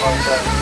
Thank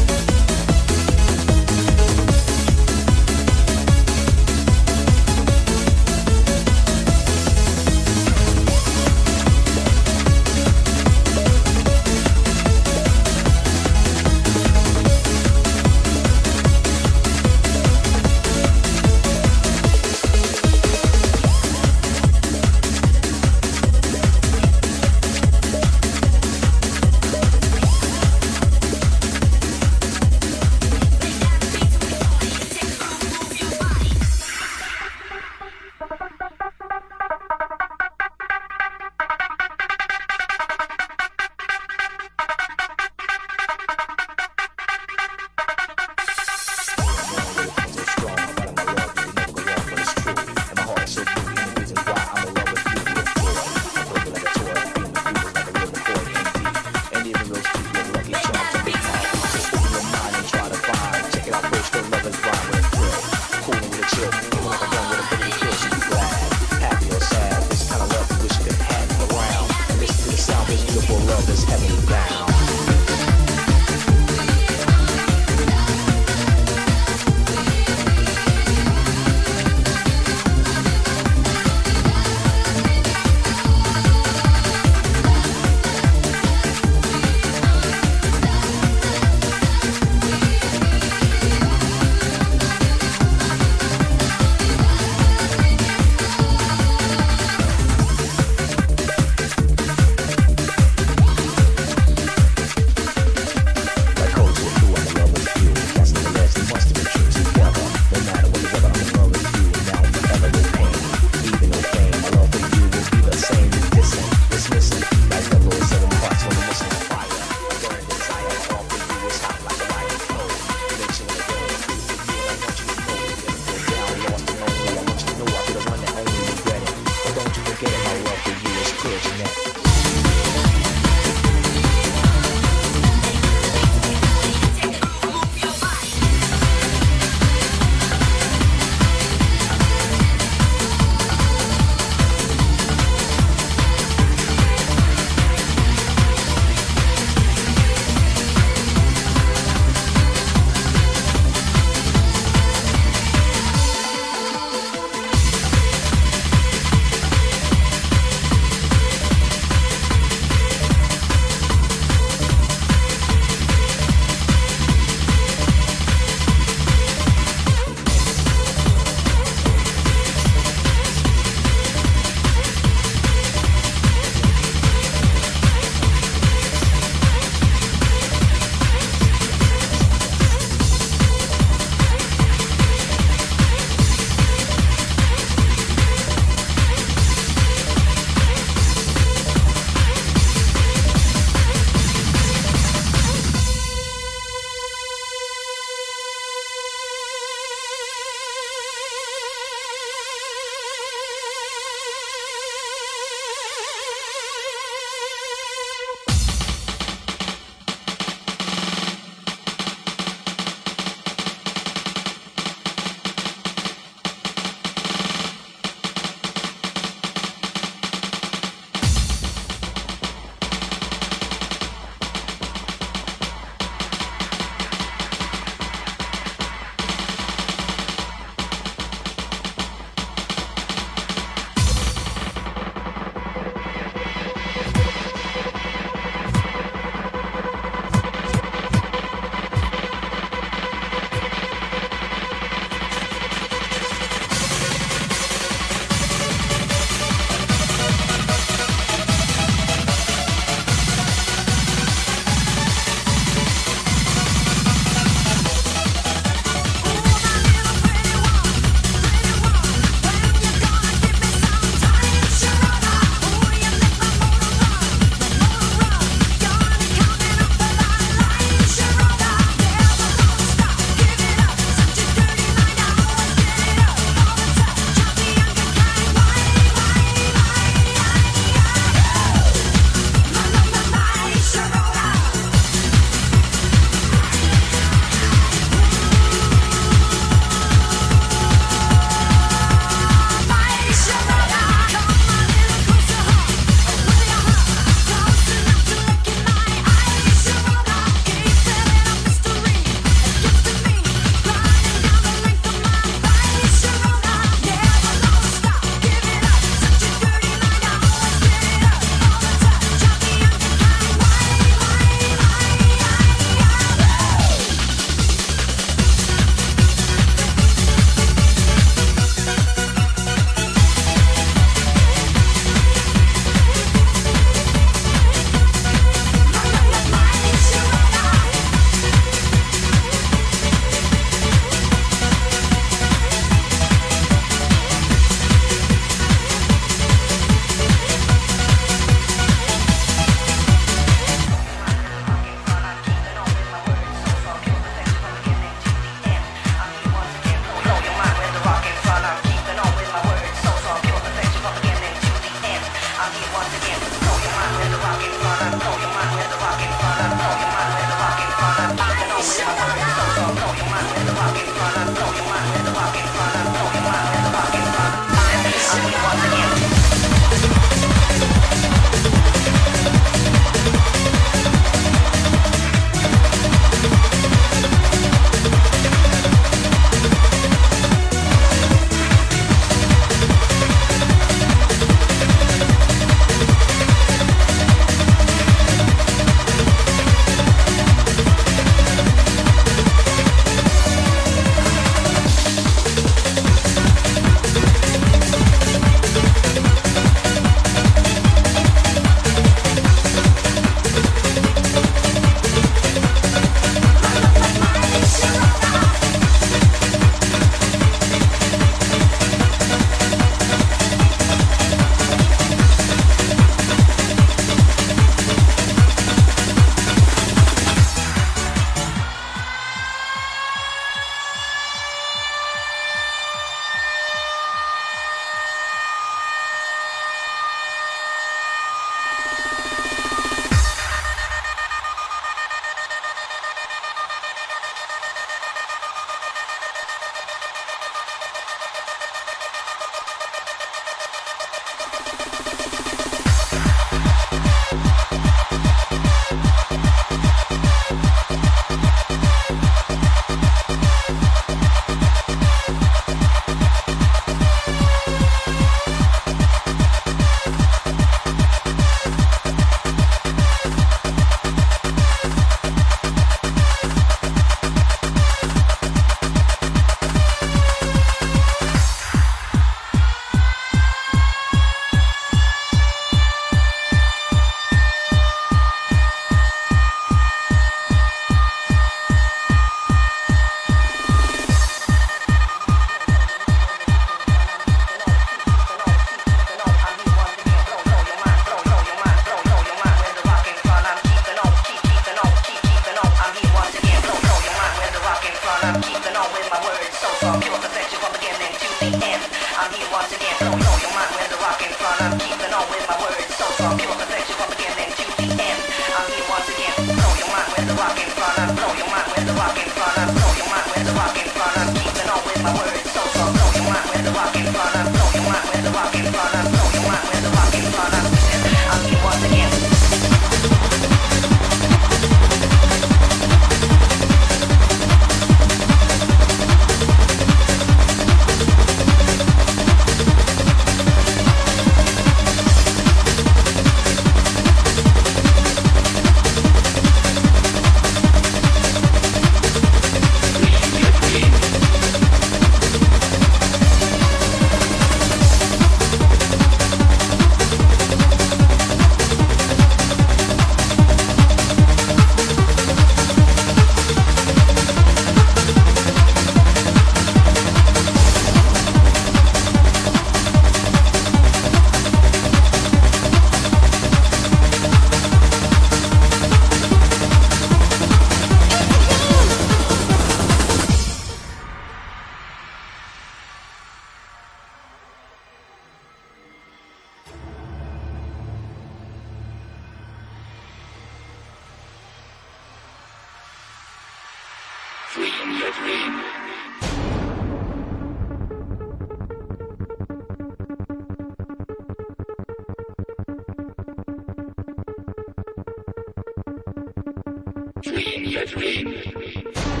Dream, dream.